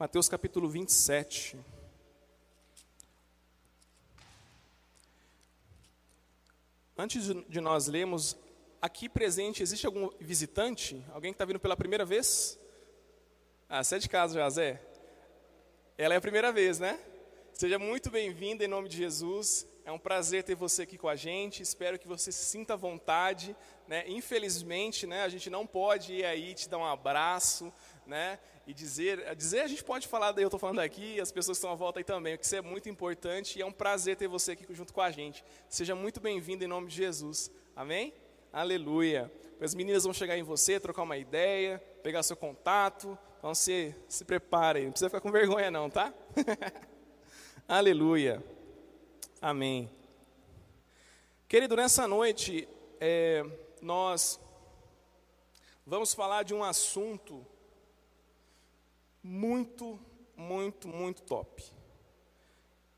Mateus capítulo 27. Antes de nós lermos, aqui presente, existe algum visitante? Alguém que está vindo pela primeira vez? Ah, você é de casa já, Zé? Ela é a primeira vez, né? Seja muito bem-vinda em nome de Jesus. É um prazer ter você aqui com a gente. Espero que você se sinta à vontade. Né? Infelizmente, né, a gente não pode ir aí te dar um abraço, né? E dizer, dizer a gente pode falar, eu estou falando aqui, as pessoas que estão à volta aí também, que isso é muito importante e é um prazer ter você aqui junto com a gente. Seja muito bem-vindo em nome de Jesus. Amém? Aleluia. As meninas vão chegar em você, trocar uma ideia, pegar seu contato. Então se, se prepare, não precisa ficar com vergonha não, tá? Aleluia. Amém. Querido, nessa noite, é, nós vamos falar de um assunto muito, muito, muito top.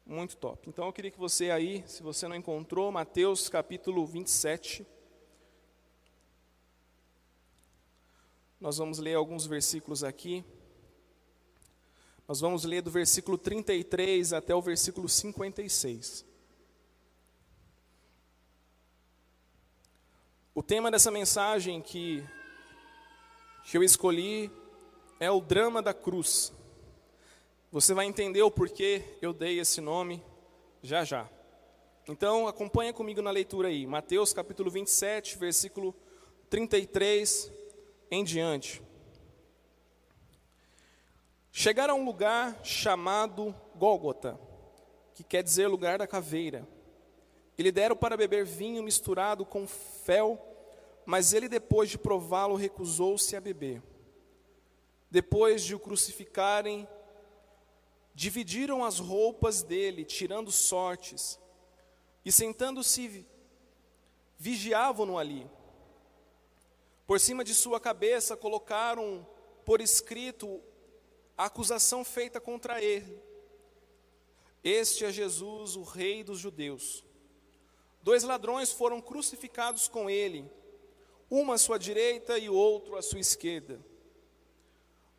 Muito top. Então eu queria que você aí, se você não encontrou, Mateus capítulo 27. Nós vamos ler alguns versículos aqui. Nós vamos ler do versículo 33 até o versículo 56. O tema dessa mensagem que, que eu escolhi é o drama da cruz. Você vai entender o porquê eu dei esse nome já já. Então, acompanha comigo na leitura aí, Mateus capítulo 27, versículo 33 em diante. Chegaram a um lugar chamado Gólgota, que quer dizer lugar da caveira. E lhe deram para beber vinho misturado com fel, mas ele, depois de prová-lo, recusou-se a beber. Depois de o crucificarem, dividiram as roupas dele, tirando sortes, e sentando-se, vigiavam-no ali. Por cima de sua cabeça colocaram por escrito a acusação feita contra ele. Este é Jesus, o Rei dos Judeus. Dois ladrões foram crucificados com ele, uma à sua direita e outro à sua esquerda.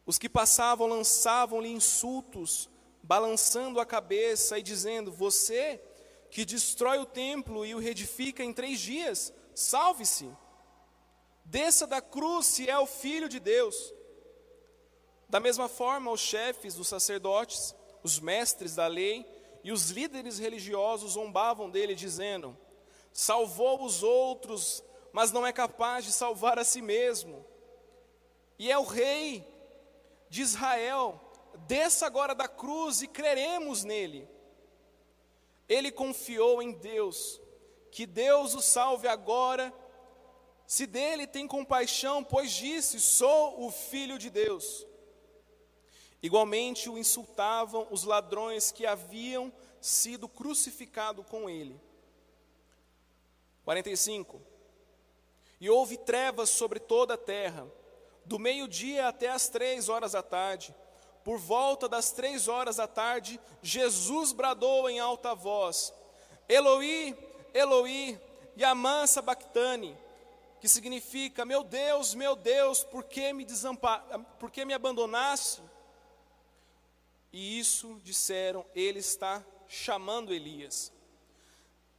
Os que passavam lançavam-lhe insultos, balançando a cabeça e dizendo: Você que destrói o templo e o reedifica em três dias, salve-se. Desça da cruz se é o filho de Deus. Da mesma forma, os chefes dos sacerdotes, os mestres da lei e os líderes religiosos zombavam dele, dizendo: Salvou os outros, mas não é capaz de salvar a si mesmo. E é o rei de Israel, desça agora da cruz e creremos nele. Ele confiou em Deus, que Deus o salve agora, se dele tem compaixão, pois disse: Sou o filho de Deus. Igualmente o insultavam os ladrões que haviam sido crucificados com ele. 45. E houve trevas sobre toda a terra do meio-dia até as três horas da tarde. Por volta das três horas da tarde, Jesus bradou em alta voz: Eloi, Eloi, Yamã Sabactani, que significa: Meu Deus, meu Deus, por que me desampar, por que me abandonaste? E isso disseram, ele está chamando Elias.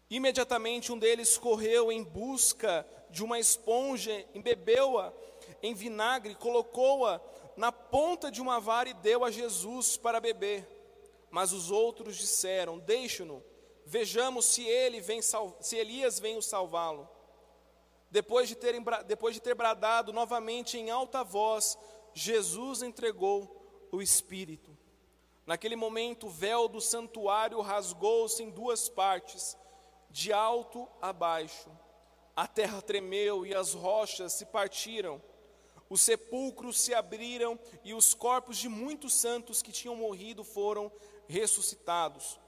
Imediatamente um deles correu em busca de uma esponja, embebeu-a em vinagre, colocou-a na ponta de uma vara e deu a Jesus para beber. Mas os outros disseram: Deixe-no, vejamos se ele vem se Elias vem o salvá-lo. Depois de, depois de ter bradado novamente em alta voz, Jesus entregou o Espírito. Naquele momento, o véu do santuário rasgou-se em duas partes, de alto a baixo. A terra tremeu e as rochas se partiram os sepulcros se abriram e os corpos de muitos santos que tinham morrido foram ressuscitados.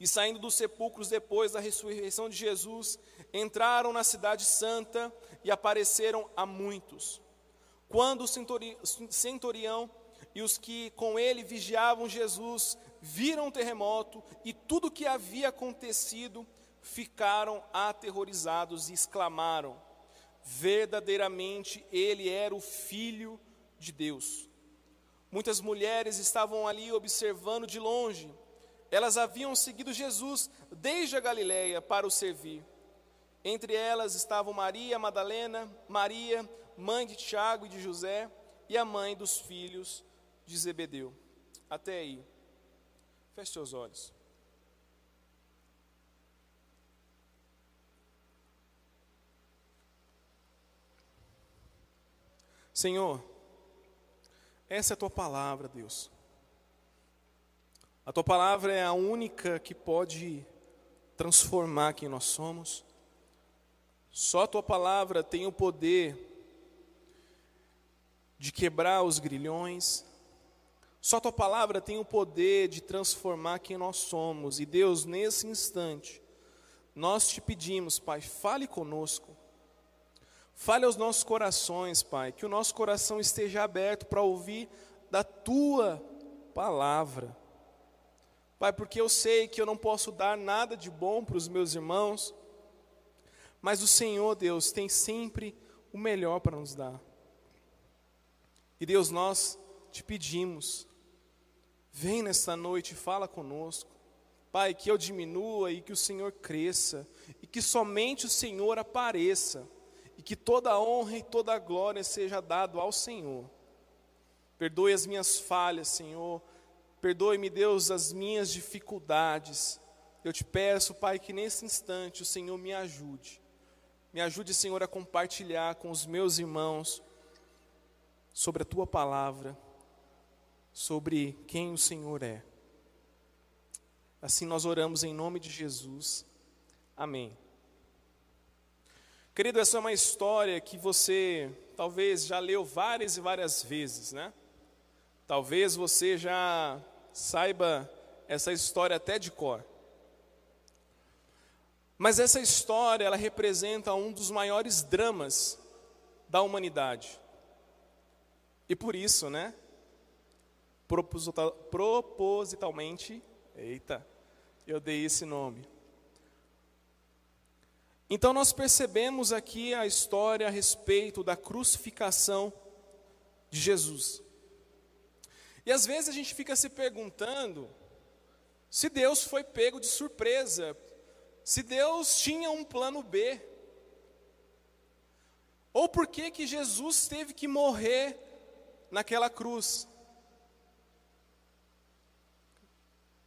E saindo dos sepulcros depois da ressurreição de Jesus, entraram na Cidade Santa e apareceram a muitos. Quando o centurião e os que com ele vigiavam Jesus viram o terremoto e tudo o que havia acontecido, ficaram aterrorizados e exclamaram: verdadeiramente ele era o Filho de Deus. Muitas mulheres estavam ali observando de longe. Elas haviam seguido Jesus desde a Galiléia para o servir. Entre elas estavam Maria Madalena, Maria, mãe de Tiago e de José, e a mãe dos filhos de Zebedeu. Até aí. Feche seus olhos. Senhor, essa é a tua palavra, Deus. A tua palavra é a única que pode transformar quem nós somos. Só a tua palavra tem o poder de quebrar os grilhões. Só a tua palavra tem o poder de transformar quem nós somos. E Deus, nesse instante, nós te pedimos, Pai, fale conosco. Fale aos nossos corações, Pai, que o nosso coração esteja aberto para ouvir da tua palavra. Pai, porque eu sei que eu não posso dar nada de bom para os meus irmãos, mas o Senhor, Deus, tem sempre o melhor para nos dar. E Deus, nós te pedimos, vem nesta noite e fala conosco. Pai, que eu diminua e que o Senhor cresça, e que somente o Senhor apareça e que toda a honra e toda a glória seja dado ao Senhor. Perdoe as minhas falhas, Senhor. Perdoe-me, Deus, as minhas dificuldades. Eu te peço, Pai, que nesse instante o Senhor me ajude. Me ajude, Senhor, a compartilhar com os meus irmãos sobre a tua palavra, sobre quem o Senhor é. Assim nós oramos em nome de Jesus. Amém. Querido, essa é uma história que você talvez já leu várias e várias vezes, né? Talvez você já saiba essa história até de cor. Mas essa história, ela representa um dos maiores dramas da humanidade. E por isso, né? Propositalmente, eita, eu dei esse nome. Então nós percebemos aqui a história a respeito da crucificação de Jesus. E às vezes a gente fica se perguntando se Deus foi pego de surpresa, se Deus tinha um plano B. Ou por que que Jesus teve que morrer naquela cruz?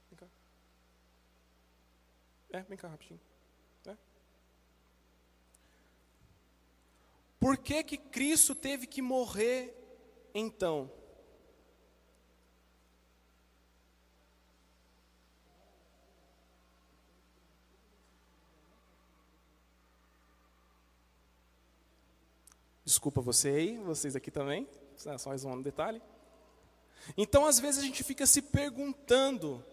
Vem cá. É, vem cá rapidinho. Por que, que Cristo teve que morrer então? Desculpa você aí, vocês aqui também, só mais um detalhe. Então, às vezes, a gente fica se perguntando,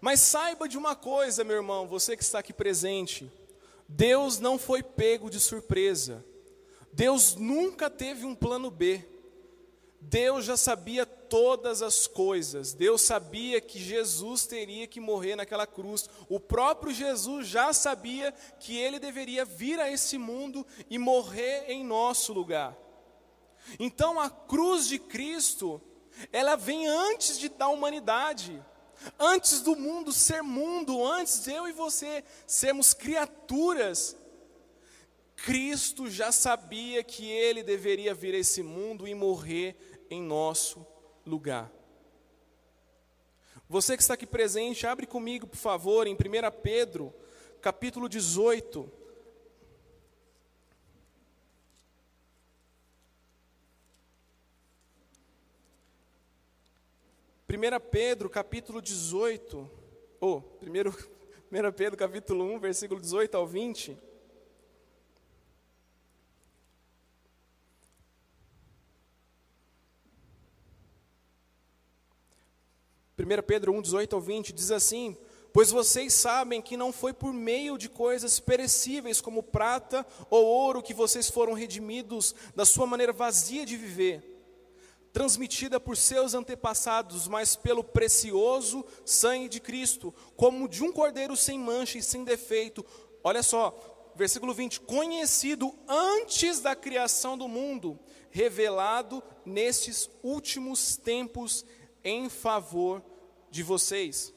mas saiba de uma coisa, meu irmão, você que está aqui presente: Deus não foi pego de surpresa. Deus nunca teve um plano B. Deus já sabia todas as coisas. Deus sabia que Jesus teria que morrer naquela cruz. O próprio Jesus já sabia que ele deveria vir a esse mundo e morrer em nosso lugar. Então a cruz de Cristo, ela vem antes de, da humanidade. Antes do mundo ser mundo, antes de eu e você sermos criaturas Cristo já sabia que ele deveria vir a esse mundo e morrer em nosso lugar. Você que está aqui presente, abre comigo, por favor, em 1 Pedro, capítulo 18. Primeira Pedro, capítulo 18, ou, oh, primeiro, 1 Pedro, capítulo 1, versículo 18 ao 20. 1 Pedro 1, 18 ao 20 diz assim: Pois vocês sabem que não foi por meio de coisas perecíveis como prata ou ouro que vocês foram redimidos da sua maneira vazia de viver, transmitida por seus antepassados, mas pelo precioso sangue de Cristo, como de um cordeiro sem mancha e sem defeito. Olha só, versículo 20: Conhecido antes da criação do mundo, revelado nestes últimos tempos em favor de vocês.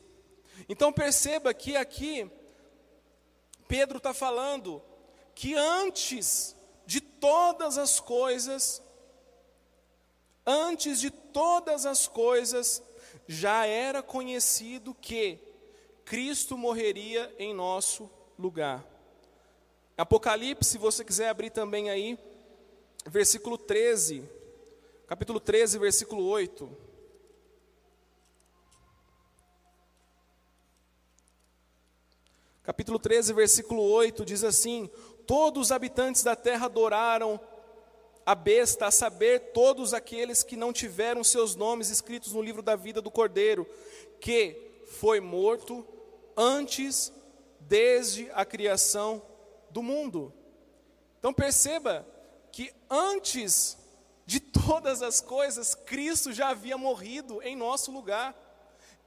Então perceba que aqui Pedro está falando que antes de todas as coisas, antes de todas as coisas, já era conhecido que Cristo morreria em nosso lugar. Apocalipse, se você quiser abrir também aí, versículo 13, capítulo 13, versículo 8. Capítulo 13, versículo 8 diz assim: Todos os habitantes da terra adoraram a besta, a saber, todos aqueles que não tiveram seus nomes escritos no livro da vida do Cordeiro, que foi morto antes, desde a criação do mundo. Então perceba que antes de todas as coisas, Cristo já havia morrido em nosso lugar.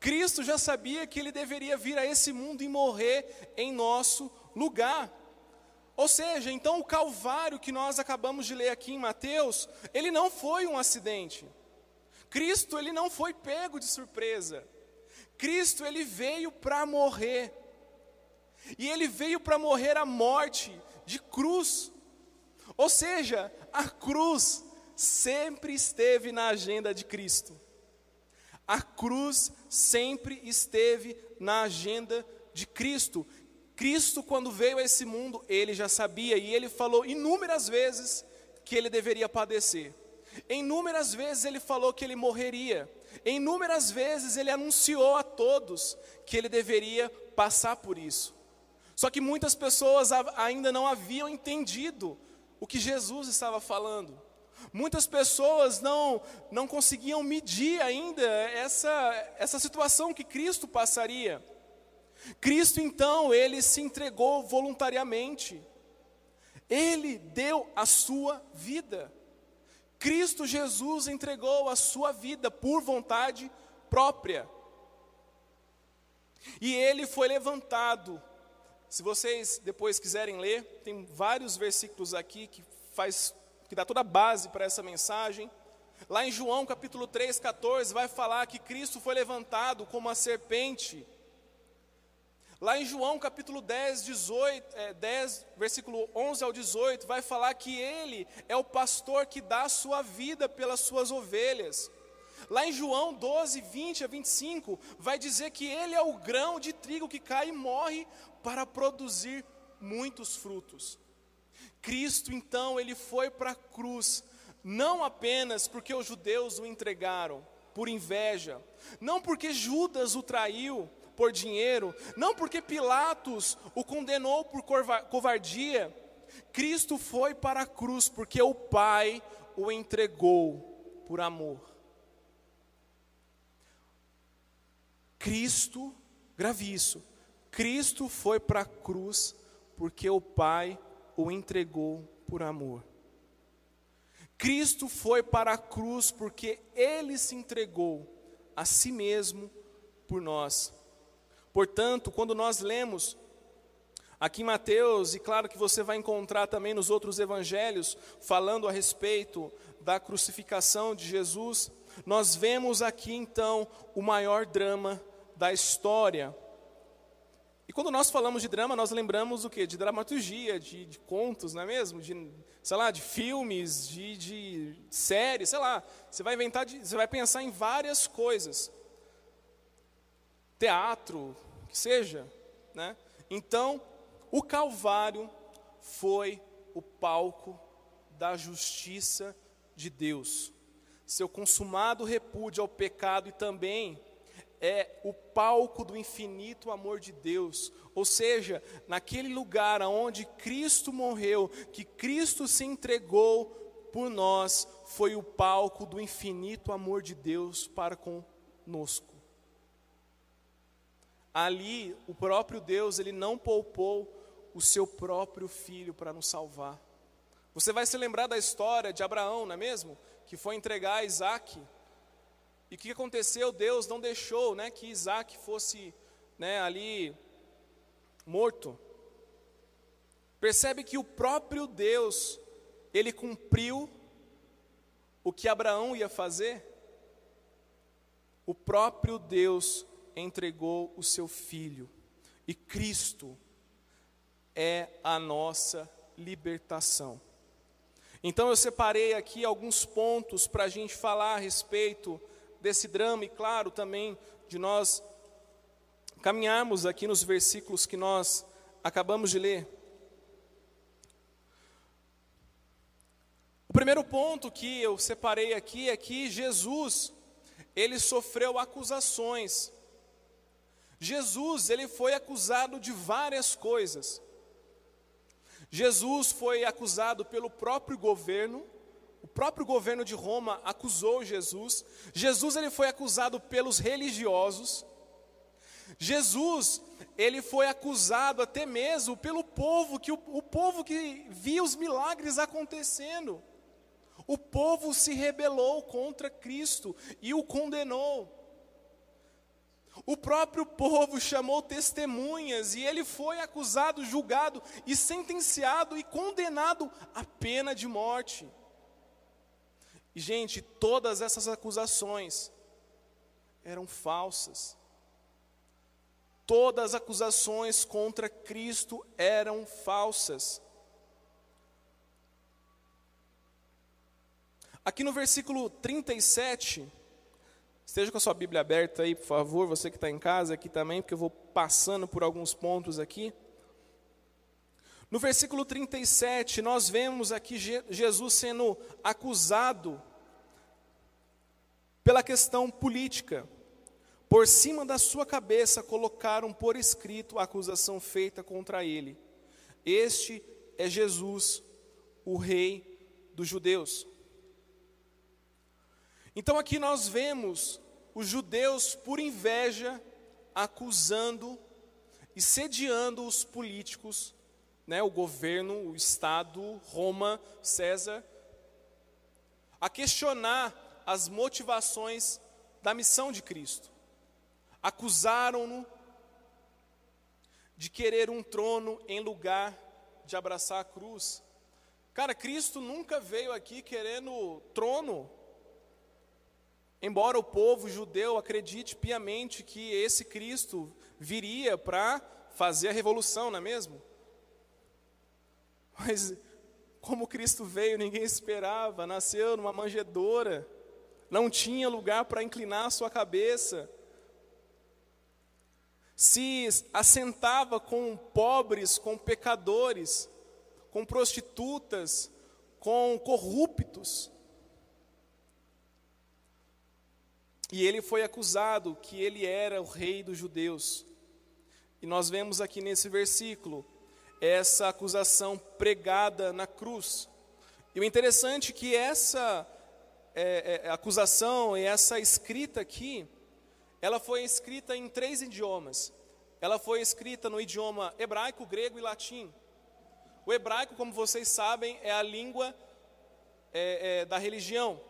Cristo já sabia que ele deveria vir a esse mundo e morrer em nosso lugar. Ou seja, então o Calvário que nós acabamos de ler aqui em Mateus, ele não foi um acidente. Cristo, ele não foi pego de surpresa. Cristo, ele veio para morrer. E ele veio para morrer a morte de cruz. Ou seja, a cruz sempre esteve na agenda de Cristo. A cruz sempre esteve na agenda de Cristo. Cristo, quando veio a esse mundo, ele já sabia e ele falou inúmeras vezes que ele deveria padecer. Inúmeras vezes ele falou que ele morreria. Inúmeras vezes ele anunciou a todos que ele deveria passar por isso. Só que muitas pessoas ainda não haviam entendido o que Jesus estava falando. Muitas pessoas não, não conseguiam medir ainda essa, essa situação que Cristo passaria. Cristo então, ele se entregou voluntariamente. Ele deu a sua vida. Cristo Jesus entregou a sua vida por vontade própria. E ele foi levantado. Se vocês depois quiserem ler, tem vários versículos aqui que faz que dá toda a base para essa mensagem. Lá em João capítulo 3, 14, vai falar que Cristo foi levantado como a serpente Lá em João capítulo 10, 18, é, 10, versículo 11 ao 18, vai falar que ele é o pastor que dá a sua vida pelas suas ovelhas. Lá em João 12, 20 a 25, vai dizer que ele é o grão de trigo que cai e morre para produzir muitos frutos. Cristo, então, ele foi para a cruz, não apenas porque os judeus o entregaram por inveja, não porque Judas o traiu, por dinheiro, não porque Pilatos o condenou por covardia. Cristo foi para a cruz porque o Pai o entregou por amor. Cristo, grave isso, Cristo foi para a cruz porque o Pai o entregou por amor. Cristo foi para a cruz porque ele se entregou a si mesmo por nós. Portanto, quando nós lemos aqui em Mateus, e claro que você vai encontrar também nos outros evangelhos, falando a respeito da crucificação de Jesus, nós vemos aqui então o maior drama da história. Quando nós falamos de drama, nós lembramos o quê? De dramaturgia, de, de contos, não é mesmo? De, sei lá, de filmes, de, de séries, sei lá. Você vai inventar, de, você vai pensar em várias coisas. Teatro, que seja, né? Então, o Calvário foi o palco da justiça de Deus. Seu consumado repúdio ao pecado e também é o palco do infinito amor de Deus. Ou seja, naquele lugar onde Cristo morreu, que Cristo se entregou por nós, foi o palco do infinito amor de Deus para conosco ali o próprio Deus, ele não poupou o seu próprio filho para nos salvar. Você vai se lembrar da história de Abraão, não é mesmo? Que foi entregar Isaac. E o que aconteceu? Deus não deixou né, que Isaac fosse né, ali morto. Percebe que o próprio Deus, ele cumpriu o que Abraão ia fazer? O próprio Deus entregou o seu filho, e Cristo é a nossa libertação. Então eu separei aqui alguns pontos para a gente falar a respeito desse drama e, claro, também de nós caminharmos aqui nos versículos que nós acabamos de ler. O primeiro ponto que eu separei aqui é que Jesus, ele sofreu acusações. Jesus, ele foi acusado de várias coisas. Jesus foi acusado pelo próprio governo, o próprio governo de Roma acusou Jesus. Jesus ele foi acusado pelos religiosos. Jesus, ele foi acusado até mesmo pelo povo que o, o povo que via os milagres acontecendo. O povo se rebelou contra Cristo e o condenou. O próprio povo chamou testemunhas e ele foi acusado, julgado e sentenciado e condenado à pena de morte. E, gente, todas essas acusações eram falsas. Todas as acusações contra Cristo eram falsas. Aqui no versículo 37, esteja com a sua Bíblia aberta aí, por favor, você que está em casa aqui também, porque eu vou passando por alguns pontos aqui. No versículo 37, nós vemos aqui Jesus sendo acusado pela questão política. Por cima da sua cabeça colocaram por escrito a acusação feita contra ele. Este é Jesus, o Rei dos judeus. Então aqui nós vemos os judeus, por inveja, acusando e sediando os políticos, né, o governo, o Estado, Roma, César, a questionar as motivações da missão de Cristo. Acusaram-no de querer um trono em lugar de abraçar a cruz. Cara, Cristo nunca veio aqui querendo trono. Embora o povo judeu acredite piamente que esse Cristo viria para fazer a revolução, não é mesmo? Mas como Cristo veio, ninguém esperava, nasceu numa manjedoura, não tinha lugar para inclinar a sua cabeça, se assentava com pobres, com pecadores, com prostitutas, com corruptos. E ele foi acusado que ele era o rei dos judeus. E nós vemos aqui nesse versículo essa acusação pregada na cruz. E o interessante é que essa é, é, acusação e essa escrita aqui, ela foi escrita em três idiomas. Ela foi escrita no idioma hebraico, grego e latim. O hebraico, como vocês sabem, é a língua é, é da religião.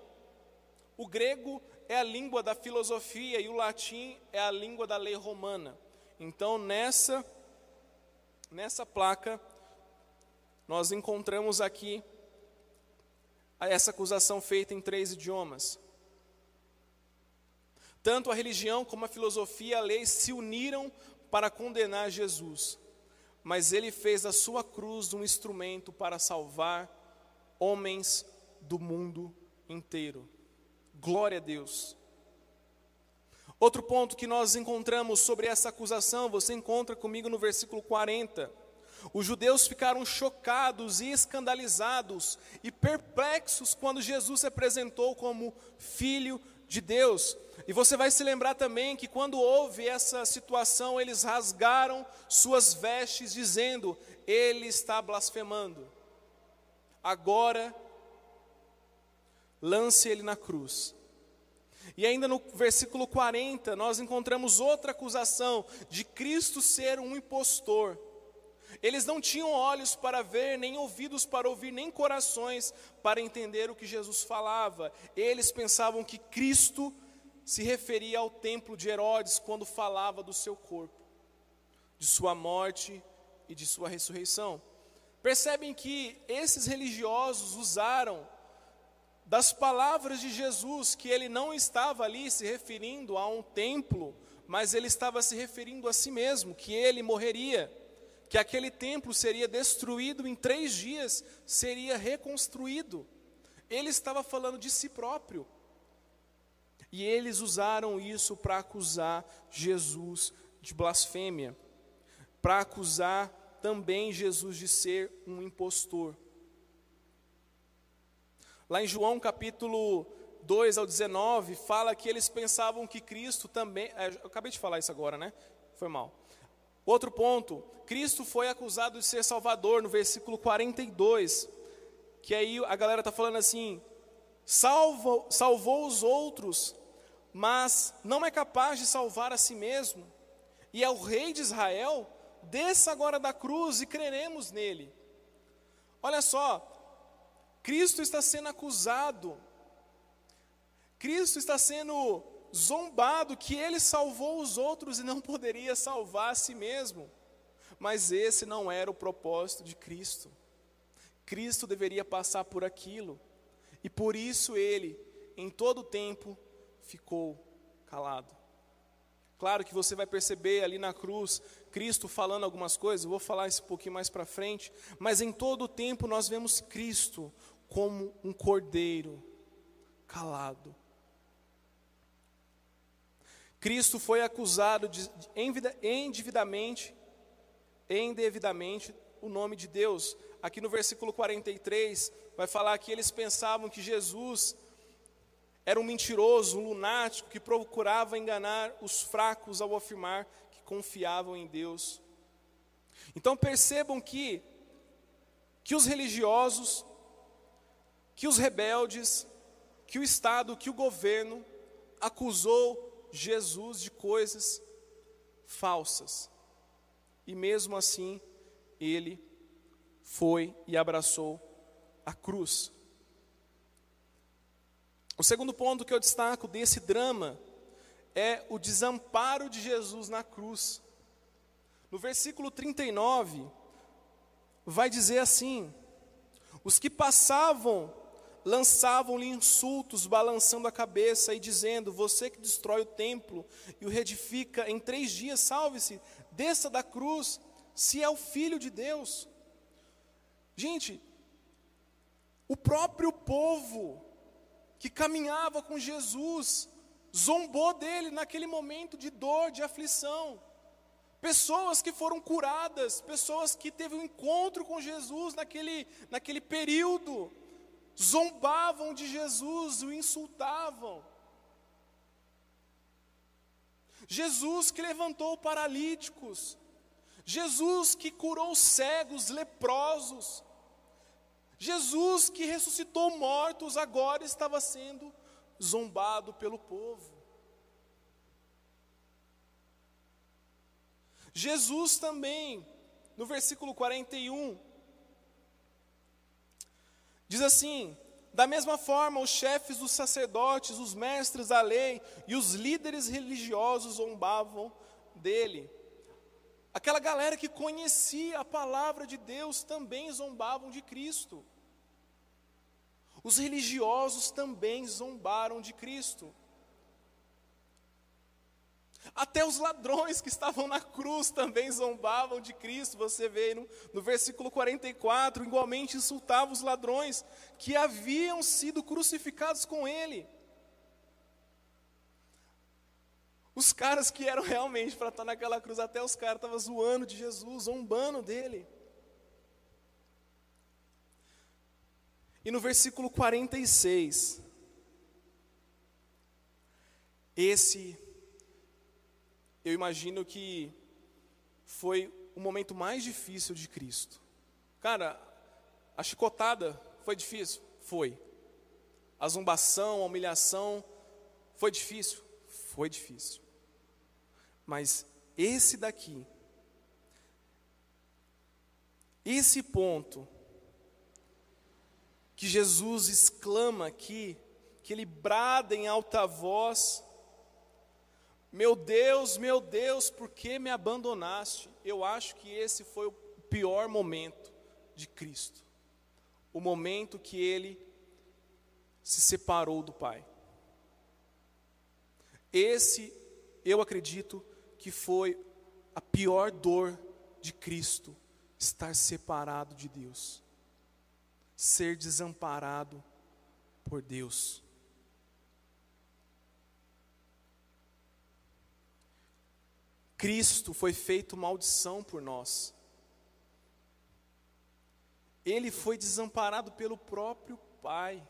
O grego é a língua da filosofia e o latim é a língua da lei romana. Então, nessa, nessa placa, nós encontramos aqui essa acusação feita em três idiomas. Tanto a religião como a filosofia e a lei se uniram para condenar Jesus, mas ele fez a sua cruz um instrumento para salvar homens do mundo inteiro. Glória a Deus. Outro ponto que nós encontramos sobre essa acusação, você encontra comigo no versículo 40. Os judeus ficaram chocados e escandalizados e perplexos quando Jesus se apresentou como filho de Deus. E você vai se lembrar também que quando houve essa situação, eles rasgaram suas vestes, dizendo: Ele está blasfemando. Agora lance ele na cruz. E ainda no versículo 40, nós encontramos outra acusação de Cristo ser um impostor. Eles não tinham olhos para ver, nem ouvidos para ouvir, nem corações para entender o que Jesus falava. Eles pensavam que Cristo se referia ao templo de Herodes quando falava do seu corpo, de sua morte e de sua ressurreição. Percebem que esses religiosos usaram das palavras de Jesus, que ele não estava ali se referindo a um templo, mas ele estava se referindo a si mesmo, que ele morreria, que aquele templo seria destruído em três dias, seria reconstruído. Ele estava falando de si próprio. E eles usaram isso para acusar Jesus de blasfêmia, para acusar também Jesus de ser um impostor. Lá em João capítulo 2 ao 19, fala que eles pensavam que Cristo também. É, eu acabei de falar isso agora, né? Foi mal. Outro ponto, Cristo foi acusado de ser Salvador, no versículo 42, que aí a galera está falando assim: salvo, salvou os outros, mas não é capaz de salvar a si mesmo, e é o Rei de Israel, desça agora da cruz e creremos nele. Olha só, Cristo está sendo acusado, Cristo está sendo zombado que ele salvou os outros e não poderia salvar a si mesmo. Mas esse não era o propósito de Cristo. Cristo deveria passar por aquilo, e por isso ele, em todo o tempo, ficou calado. Claro que você vai perceber ali na cruz Cristo falando algumas coisas, eu vou falar isso um pouquinho mais para frente, mas em todo o tempo nós vemos Cristo como um cordeiro calado. Cristo foi acusado de endividamente, indevidamente, o nome de Deus. Aqui no versículo 43, vai falar que eles pensavam que Jesus era um mentiroso, um lunático que procurava enganar os fracos ao afirmar que confiavam em Deus. Então percebam que que os religiosos que os rebeldes, que o Estado, que o governo acusou Jesus de coisas falsas. E mesmo assim, ele foi e abraçou a cruz. O segundo ponto que eu destaco desse drama é o desamparo de Jesus na cruz. No versículo 39, vai dizer assim: Os que passavam lançavam-lhe insultos, balançando a cabeça e dizendo: Você que destrói o templo e o reedifica em três dias, salve-se, desça da cruz, se é o filho de Deus. Gente, o próprio povo que caminhava com Jesus zombou dele naquele momento de dor, de aflição. Pessoas que foram curadas, pessoas que teve um encontro com Jesus naquele, naquele período, zombavam de Jesus, o insultavam. Jesus que levantou paralíticos, Jesus que curou cegos, leprosos, Jesus que ressuscitou mortos, agora estava sendo zombado pelo povo. Jesus também, no versículo 41, Diz assim: da mesma forma, os chefes dos sacerdotes, os mestres da lei e os líderes religiosos zombavam dele. Aquela galera que conhecia a palavra de Deus também zombavam de Cristo. Os religiosos também zombaram de Cristo. Até os ladrões que estavam na cruz também zombavam de Cristo. Você vê no, no versículo 44, igualmente insultava os ladrões que haviam sido crucificados com ele. Os caras que eram realmente para estar naquela cruz, até os caras estavam zoando de Jesus, zombando dele. E no versículo 46, esse eu imagino que foi o momento mais difícil de Cristo. Cara, a chicotada foi difícil? Foi. A zombação, a humilhação, foi difícil? Foi difícil. Mas esse daqui, esse ponto, que Jesus exclama aqui, que ele brada em alta voz, meu Deus, meu Deus, por que me abandonaste? Eu acho que esse foi o pior momento de Cristo. O momento que ele se separou do Pai. Esse, eu acredito, que foi a pior dor de Cristo, estar separado de Deus, ser desamparado por Deus. Cristo foi feito maldição por nós. Ele foi desamparado pelo próprio Pai.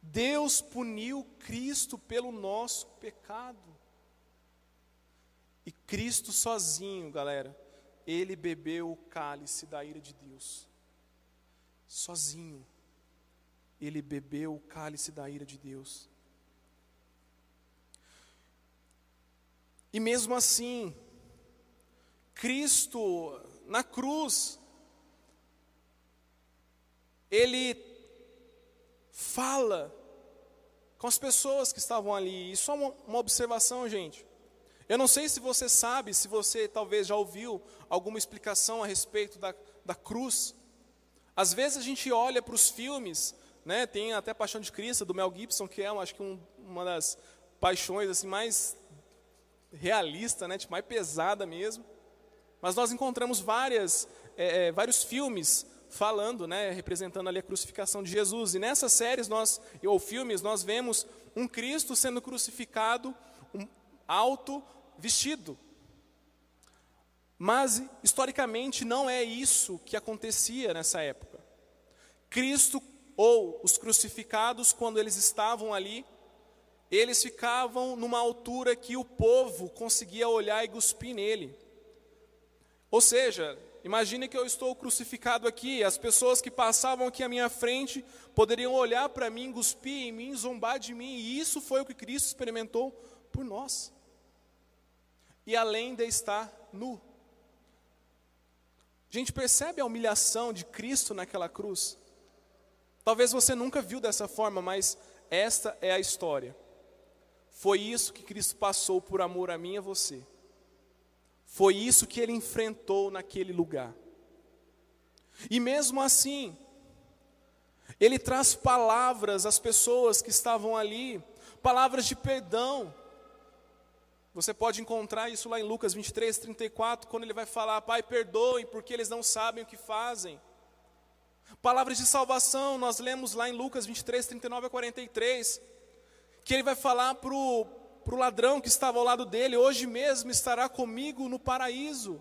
Deus puniu Cristo pelo nosso pecado. E Cristo sozinho, galera, ele bebeu o cálice da ira de Deus. Sozinho, ele bebeu o cálice da ira de Deus. E mesmo assim, Cristo na cruz, ele fala com as pessoas que estavam ali. E só uma, uma observação, gente. Eu não sei se você sabe, se você talvez já ouviu alguma explicação a respeito da, da cruz. Às vezes a gente olha para os filmes, né, tem até Paixão de Cristo, do Mel Gibson, que é, acho que um, uma das paixões assim mais realista, né, tipo, mais pesada mesmo. Mas nós encontramos várias, é, é, vários filmes falando, né, representando ali a crucificação de Jesus. E nessas séries nós, ou filmes, nós vemos um Cristo sendo crucificado, um alto, vestido. Mas historicamente não é isso que acontecia nessa época. Cristo ou os crucificados, quando eles estavam ali, eles ficavam numa altura que o povo conseguia olhar e cuspir nele. Ou seja, Imagine que eu estou crucificado aqui, as pessoas que passavam aqui à minha frente poderiam olhar para mim, cuspir em mim, zombar de mim, e isso foi o que Cristo experimentou por nós. E além de estar nu. A gente percebe a humilhação de Cristo naquela cruz? Talvez você nunca viu dessa forma, mas esta é a história. Foi isso que Cristo passou por amor a mim e a você. Foi isso que ele enfrentou naquele lugar. E mesmo assim, ele traz palavras às pessoas que estavam ali, palavras de perdão. Você pode encontrar isso lá em Lucas 23, 34, quando ele vai falar: Pai, perdoem, porque eles não sabem o que fazem. Palavras de salvação, nós lemos lá em Lucas 23, 39 a 43, que ele vai falar para o ladrão que estava ao lado dele: Hoje mesmo estará comigo no paraíso.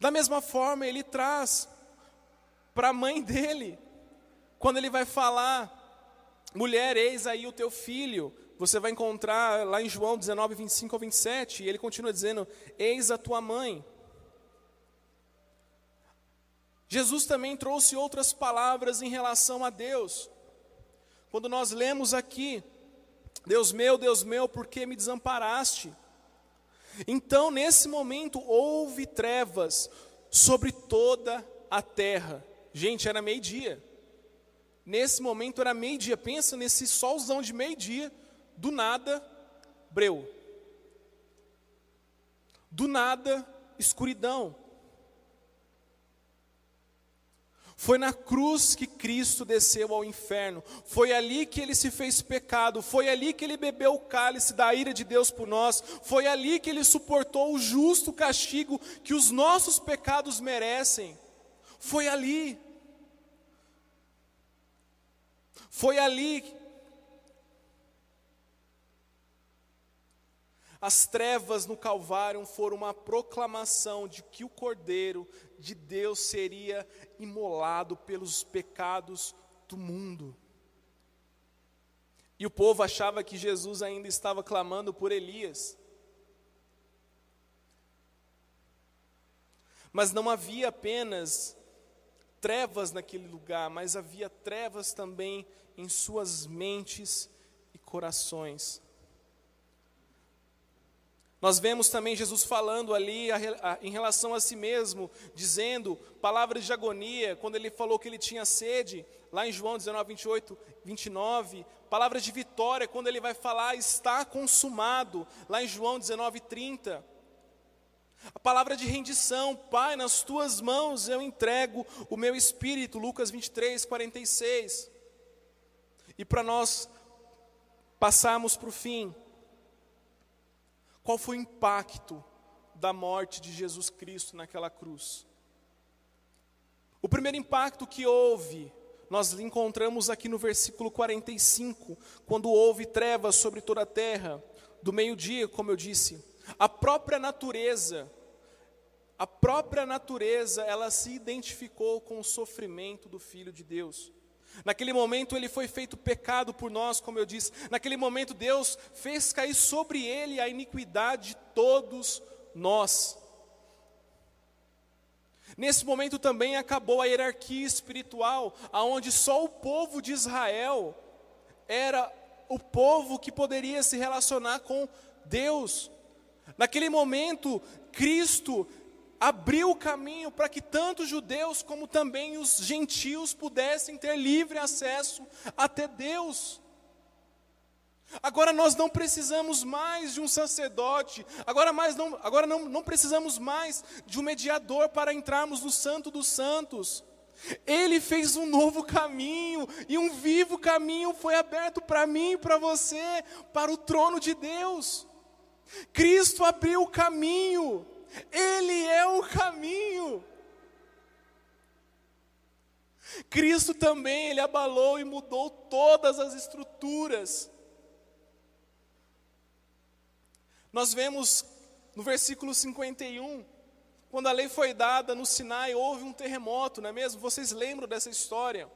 Da mesma forma, ele traz para a mãe dele, quando ele vai falar: Mulher, eis aí o teu filho. Você vai encontrar lá em João 19, 25 ao 27, e ele continua dizendo: Eis a tua mãe. Jesus também trouxe outras palavras em relação a Deus. Quando nós lemos aqui, Deus meu, Deus meu, por que me desamparaste? Então, nesse momento, houve trevas sobre toda a terra. Gente, era meio-dia. Nesse momento era meio-dia. Pensa nesse solzão de meio-dia, do nada, breu. Do nada, escuridão. Foi na cruz que Cristo desceu ao inferno. Foi ali que ele se fez pecado. Foi ali que ele bebeu o cálice da ira de Deus por nós. Foi ali que ele suportou o justo castigo que os nossos pecados merecem. Foi ali. Foi ali As trevas no Calvário foram uma proclamação de que o Cordeiro de Deus seria imolado pelos pecados do mundo. E o povo achava que Jesus ainda estava clamando por Elias. Mas não havia apenas trevas naquele lugar, mas havia trevas também em suas mentes e corações. Nós vemos também Jesus falando ali a, a, em relação a si mesmo, dizendo palavras de agonia, quando ele falou que ele tinha sede, lá em João 19, 28, 29. Palavras de vitória, quando ele vai falar está consumado, lá em João 19, 30. A palavra de rendição, Pai, nas tuas mãos eu entrego o meu espírito, Lucas 23, 46. E para nós passarmos para o fim, qual foi o impacto da morte de Jesus Cristo naquela cruz? O primeiro impacto que houve, nós encontramos aqui no versículo 45, quando houve trevas sobre toda a terra, do meio-dia, como eu disse, a própria natureza, a própria natureza, ela se identificou com o sofrimento do Filho de Deus. Naquele momento ele foi feito pecado por nós, como eu disse. Naquele momento Deus fez cair sobre ele a iniquidade de todos nós. Nesse momento também acabou a hierarquia espiritual, aonde só o povo de Israel era o povo que poderia se relacionar com Deus. Naquele momento, Cristo abriu o caminho para que tanto judeus como também os gentios pudessem ter livre acesso até Deus. Agora nós não precisamos mais de um sacerdote, agora, mais não, agora não, não precisamos mais de um mediador para entrarmos no Santo dos Santos. Ele fez um novo caminho, e um vivo caminho foi aberto para mim e para você, para o trono de Deus. Cristo abriu o caminho, ele é o caminho. Cristo também, ele abalou e mudou todas as estruturas. Nós vemos no versículo 51, quando a lei foi dada no Sinai, houve um terremoto, não é mesmo? Vocês lembram dessa história?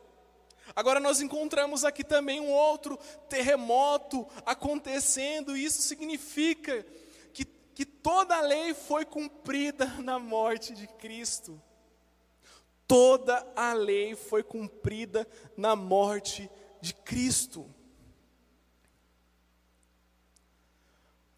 Agora nós encontramos aqui também um outro terremoto acontecendo, e isso significa que toda a lei foi cumprida na morte de Cristo. Toda a lei foi cumprida na morte de Cristo.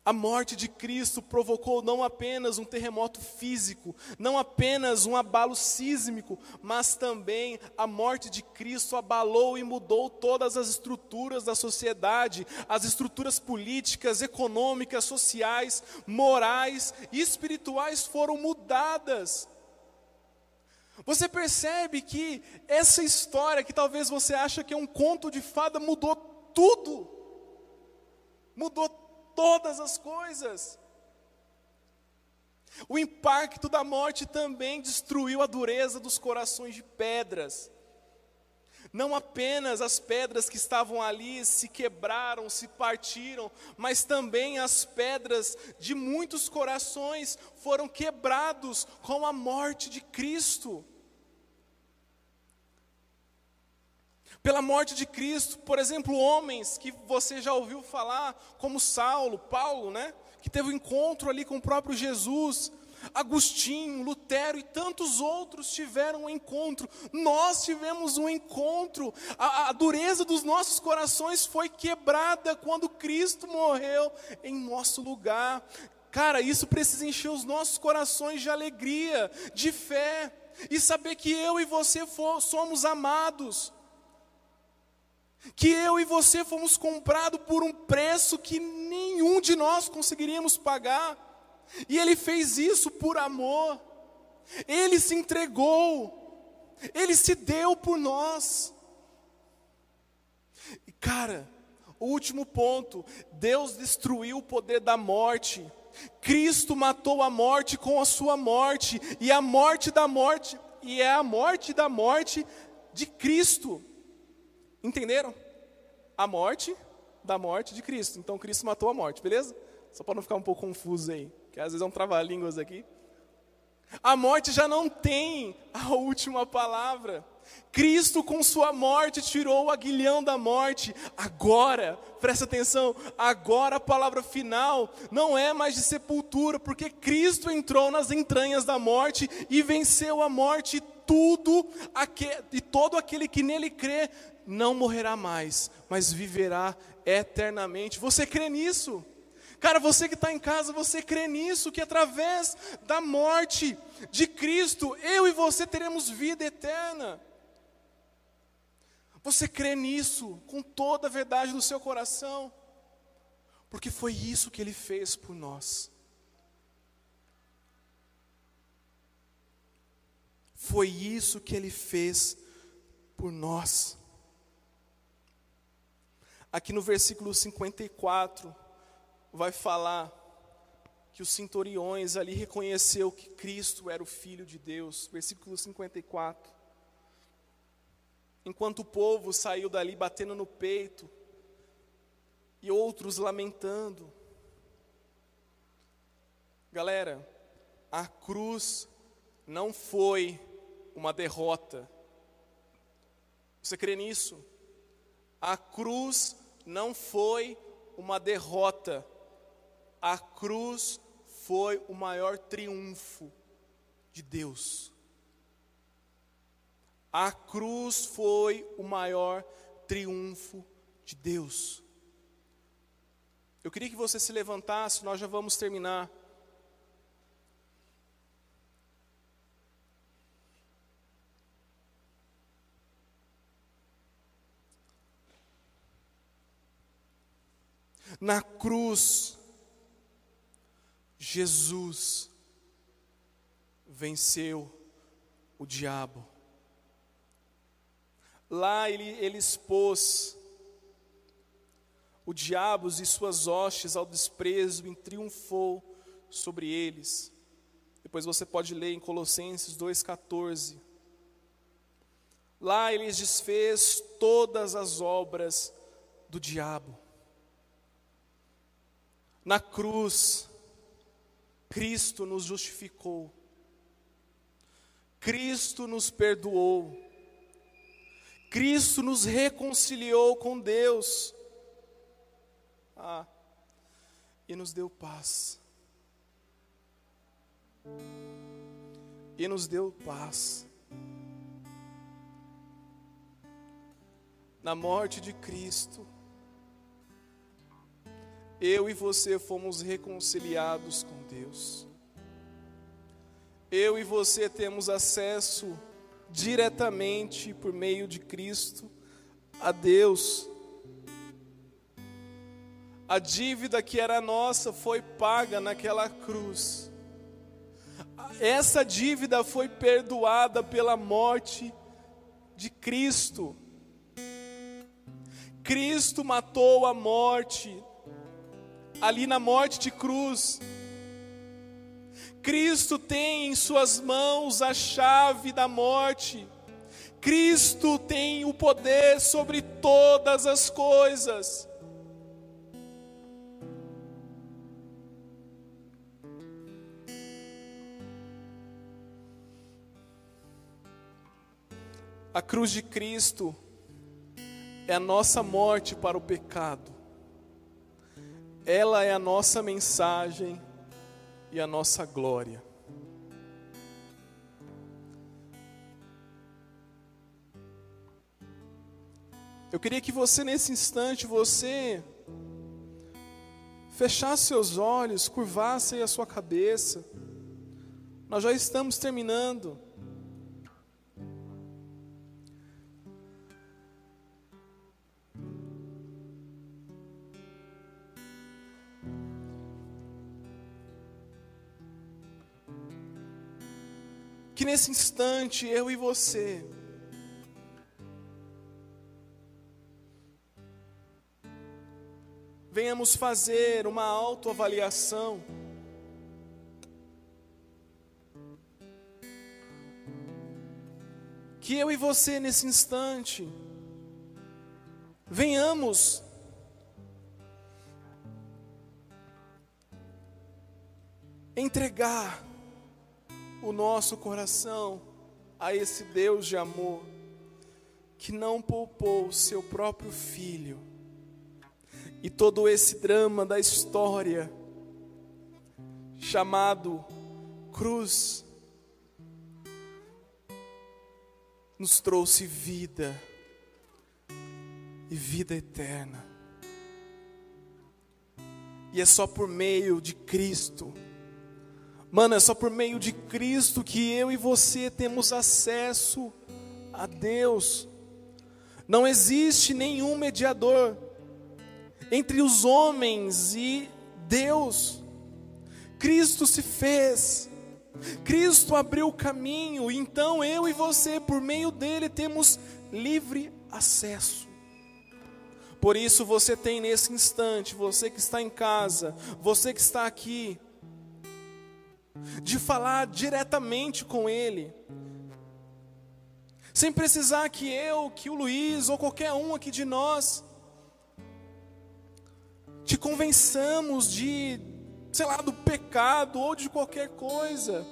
A morte de Cristo provocou não apenas um terremoto físico, não apenas um abalo sísmico, mas também a morte de Cristo abalou e mudou todas as estruturas da sociedade, as estruturas políticas, econômicas, sociais, morais e espirituais foram mudadas. Você percebe que essa história, que talvez você acha que é um conto de fada, mudou tudo. Mudou todas as coisas. O impacto da morte também destruiu a dureza dos corações de pedras. Não apenas as pedras que estavam ali se quebraram, se partiram, mas também as pedras de muitos corações foram quebrados com a morte de Cristo. Pela morte de Cristo, por exemplo, homens que você já ouviu falar, como Saulo, Paulo, né? Que teve um encontro ali com o próprio Jesus. Agostinho, Lutero e tantos outros tiveram um encontro. Nós tivemos um encontro. A, a, dureza dos nossos corações foi quebrada quando Cristo morreu em nosso lugar. Cara, isso precisa encher os nossos corações de alegria, de fé e saber que eu e você for, somos amados que eu e você fomos comprados por um preço que nenhum de nós conseguiríamos pagar, e Ele fez isso por amor, Ele se entregou, Ele se deu por nós. E cara, último ponto: Deus destruiu o poder da morte, Cristo matou a morte com a sua morte, e a morte da morte, e é a morte da morte de Cristo. Entenderam? A morte da morte de Cristo. Então Cristo matou a morte, beleza? Só para não ficar um pouco confuso aí, que às vezes é um trava-línguas aqui. A morte já não tem a última palavra. Cristo, com sua morte, tirou o aguilhão da morte. Agora, presta atenção, agora a palavra final não é mais de sepultura, porque Cristo entrou nas entranhas da morte e venceu a morte. Tudo e todo aquele que nele crê não morrerá mais, mas viverá eternamente. Você crê nisso? Cara, você que está em casa, você crê nisso, que através da morte de Cristo, eu e você teremos vida eterna. Você crê nisso com toda a verdade do seu coração? Porque foi isso que ele fez por nós. Foi isso que ele fez por nós. Aqui no versículo 54, vai falar que os centuriões ali reconheceu que Cristo era o Filho de Deus. Versículo 54. Enquanto o povo saiu dali batendo no peito e outros lamentando. Galera, a cruz não foi uma derrota. Você crê nisso? A cruz não foi uma derrota. A cruz foi o maior triunfo de Deus. A cruz foi o maior triunfo de Deus. Eu queria que você se levantasse, nós já vamos terminar. Na cruz, Jesus venceu o diabo. Lá ele, ele expôs o diabo e suas hostes ao desprezo e triunfou sobre eles. Depois você pode ler em Colossenses 2,14. Lá ele desfez todas as obras do diabo. Na cruz, Cristo nos justificou, Cristo nos perdoou, Cristo nos reconciliou com Deus, ah, e nos deu paz. E nos deu paz. Na morte de Cristo, eu e você fomos reconciliados com Deus. Eu e você temos acesso diretamente por meio de Cristo a Deus. A dívida que era nossa foi paga naquela cruz. Essa dívida foi perdoada pela morte de Cristo. Cristo matou a morte ali na morte de cruz. Cristo tem em Suas mãos a chave da morte. Cristo tem o poder sobre todas as coisas. A cruz de Cristo é a nossa morte para o pecado ela é a nossa mensagem e a nossa glória. Eu queria que você nesse instante você fechasse seus olhos, curvasse a sua cabeça. Nós já estamos terminando. Que nesse instante eu e você venhamos fazer uma autoavaliação. Que eu e você nesse instante venhamos entregar o nosso coração a esse Deus de amor que não poupou o seu próprio filho. E todo esse drama da história chamado cruz nos trouxe vida e vida eterna. E é só por meio de Cristo Mano, é só por meio de Cristo que eu e você temos acesso a Deus. Não existe nenhum mediador entre os homens e Deus. Cristo se fez Cristo abriu o caminho, então eu e você, por meio dele, temos livre acesso. Por isso você tem nesse instante, você que está em casa, você que está aqui, de falar diretamente com Ele, sem precisar que eu, que o Luiz ou qualquer um aqui de nós te convençamos de, sei lá, do pecado ou de qualquer coisa.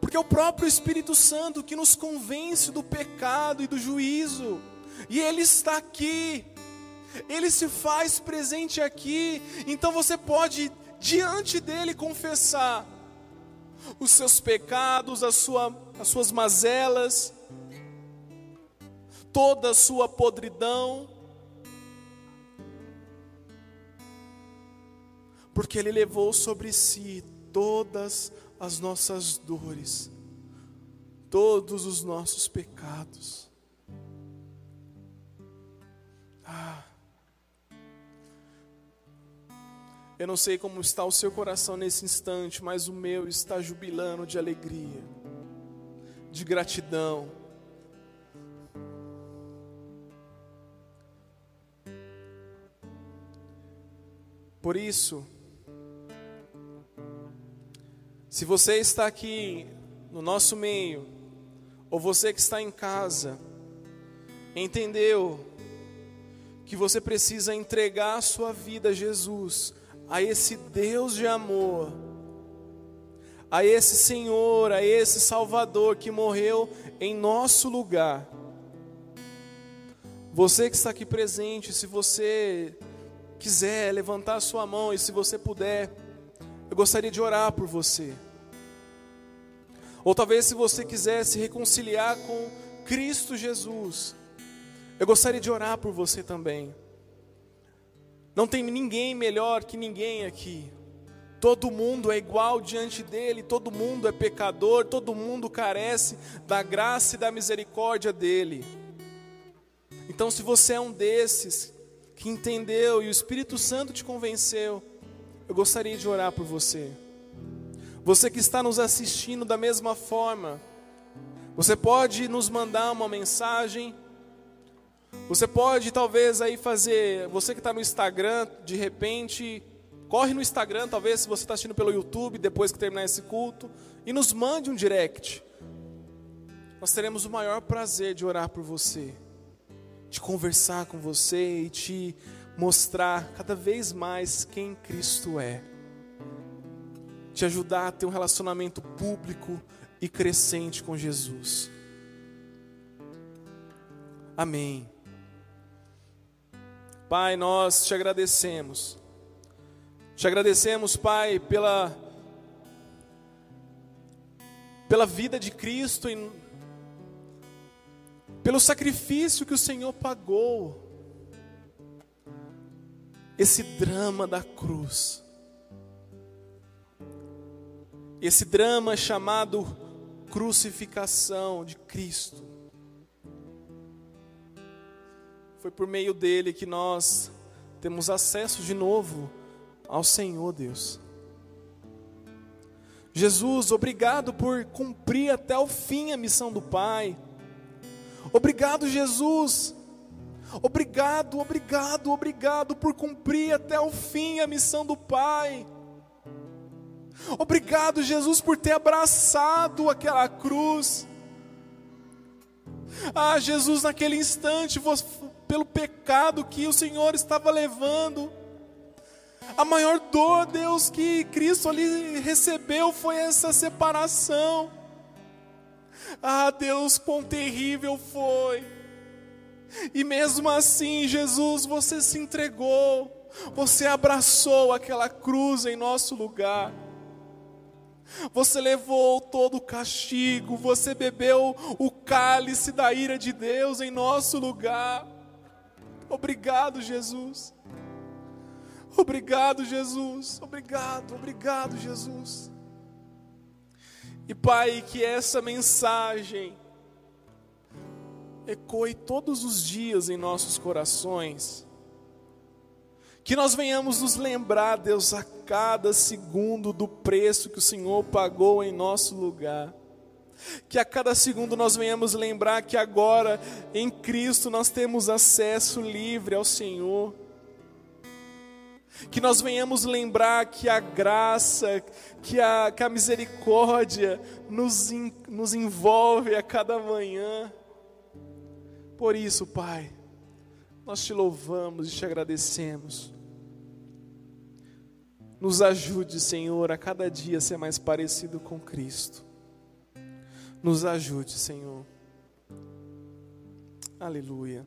Porque é o próprio Espírito Santo que nos convence do pecado e do juízo. E Ele está aqui. Ele se faz presente aqui. Então você pode, diante dele, confessar os seus pecados, a sua, as suas mazelas, toda a sua podridão. Porque Ele levou sobre si todas as nossas dores, todos os nossos pecados. Ah. Eu não sei como está o seu coração nesse instante, mas o meu está jubilando de alegria, de gratidão. Por isso, se você está aqui no nosso meio, ou você que está em casa, entendeu que você precisa entregar a sua vida a Jesus, a esse Deus de amor, a esse Senhor, a esse Salvador que morreu em nosso lugar. Você que está aqui presente, se você quiser levantar a sua mão e se você puder, eu gostaria de orar por você. Ou talvez se você quiser se reconciliar com Cristo Jesus, eu gostaria de orar por você também. Não tem ninguém melhor que ninguém aqui. Todo mundo é igual diante dele, todo mundo é pecador, todo mundo carece da graça e da misericórdia dele. Então, se você é um desses que entendeu e o Espírito Santo te convenceu, eu gostaria de orar por você. Você que está nos assistindo da mesma forma, você pode nos mandar uma mensagem você pode talvez aí fazer, você que está no Instagram, de repente, corre no Instagram, talvez se você está assistindo pelo YouTube, depois que terminar esse culto, e nos mande um direct. Nós teremos o maior prazer de orar por você, de conversar com você e te mostrar cada vez mais quem Cristo é. Te ajudar a ter um relacionamento público e crescente com Jesus. Amém. Pai, nós te agradecemos. Te agradecemos, Pai, pela pela vida de Cristo e pelo sacrifício que o Senhor pagou. Esse drama da cruz. Esse drama chamado crucificação de Cristo. Foi por meio dele que nós temos acesso de novo ao Senhor Deus. Jesus, obrigado por cumprir até o fim a missão do Pai. Obrigado, Jesus. Obrigado, obrigado, obrigado por cumprir até o fim a missão do Pai. Obrigado, Jesus, por ter abraçado aquela cruz. Ah, Jesus, naquele instante, pelo pecado que o Senhor estava levando. A maior dor, Deus, que Cristo ali recebeu foi essa separação. Ah, Deus, quão terrível foi. E mesmo assim, Jesus, você se entregou, você abraçou aquela cruz em nosso lugar. Você levou todo o castigo, você bebeu o cálice da ira de Deus em nosso lugar. Obrigado, Jesus. Obrigado, Jesus. Obrigado, obrigado, Jesus. E Pai, que essa mensagem ecoe todos os dias em nossos corações. Que nós venhamos nos lembrar, Deus, a cada segundo do preço que o Senhor pagou em nosso lugar. Que a cada segundo nós venhamos lembrar que agora em Cristo nós temos acesso livre ao Senhor. Que nós venhamos lembrar que a graça, que a, que a misericórdia nos, nos envolve a cada manhã. Por isso, Pai, nós te louvamos e te agradecemos. Nos ajude, Senhor, a cada dia ser mais parecido com Cristo. Nos ajude, Senhor. Aleluia.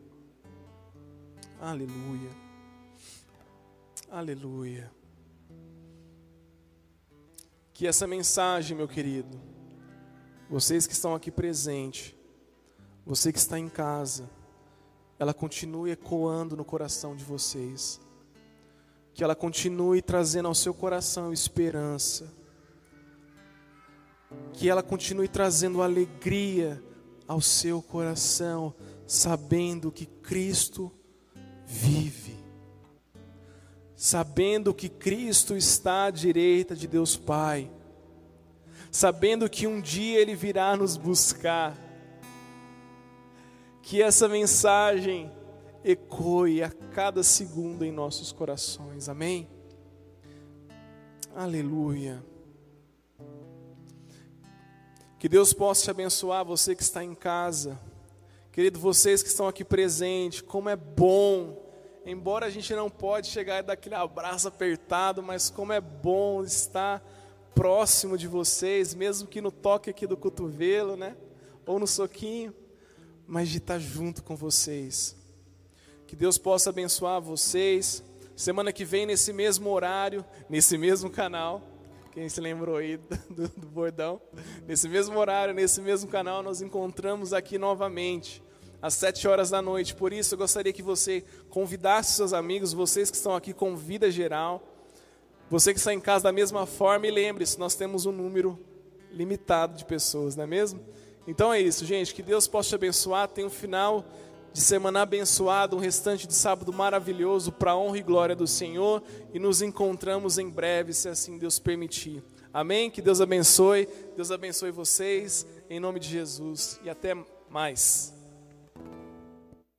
Aleluia. Aleluia. Que essa mensagem, meu querido, vocês que estão aqui presentes, você que está em casa, ela continue ecoando no coração de vocês. Que ela continue trazendo ao seu coração esperança. Que ela continue trazendo alegria ao seu coração, sabendo que Cristo vive. Sabendo que Cristo está à direita de Deus Pai. Sabendo que um dia Ele virá nos buscar que essa mensagem ecoe a cada segundo em nossos corações. Amém? Aleluia. Que Deus possa te abençoar, você que está em casa. Querido, vocês que estão aqui presentes, como é bom, embora a gente não pode chegar e dar aquele abraço apertado, mas como é bom estar próximo de vocês, mesmo que no toque aqui do cotovelo, né? Ou no soquinho mas de estar junto com vocês. Que Deus possa abençoar vocês. Semana que vem, nesse mesmo horário, nesse mesmo canal, quem se lembrou aí do, do, bordão? Nesse mesmo horário, nesse mesmo canal, nós encontramos aqui novamente, às sete horas da noite. Por isso, eu gostaria que você convidasse seus amigos, vocês que estão aqui, convida geral. Você que está em casa da mesma forma, e lembre-se, nós temos um número limitado de pessoas, não é mesmo? Então é isso, gente. Que Deus possa te abençoar. Tenha um final de semana abençoado, um restante de sábado maravilhoso para a honra e glória do Senhor. E nos encontramos em breve, se assim Deus permitir. Amém? Que Deus abençoe. Deus abençoe vocês. Em nome de Jesus. E até mais.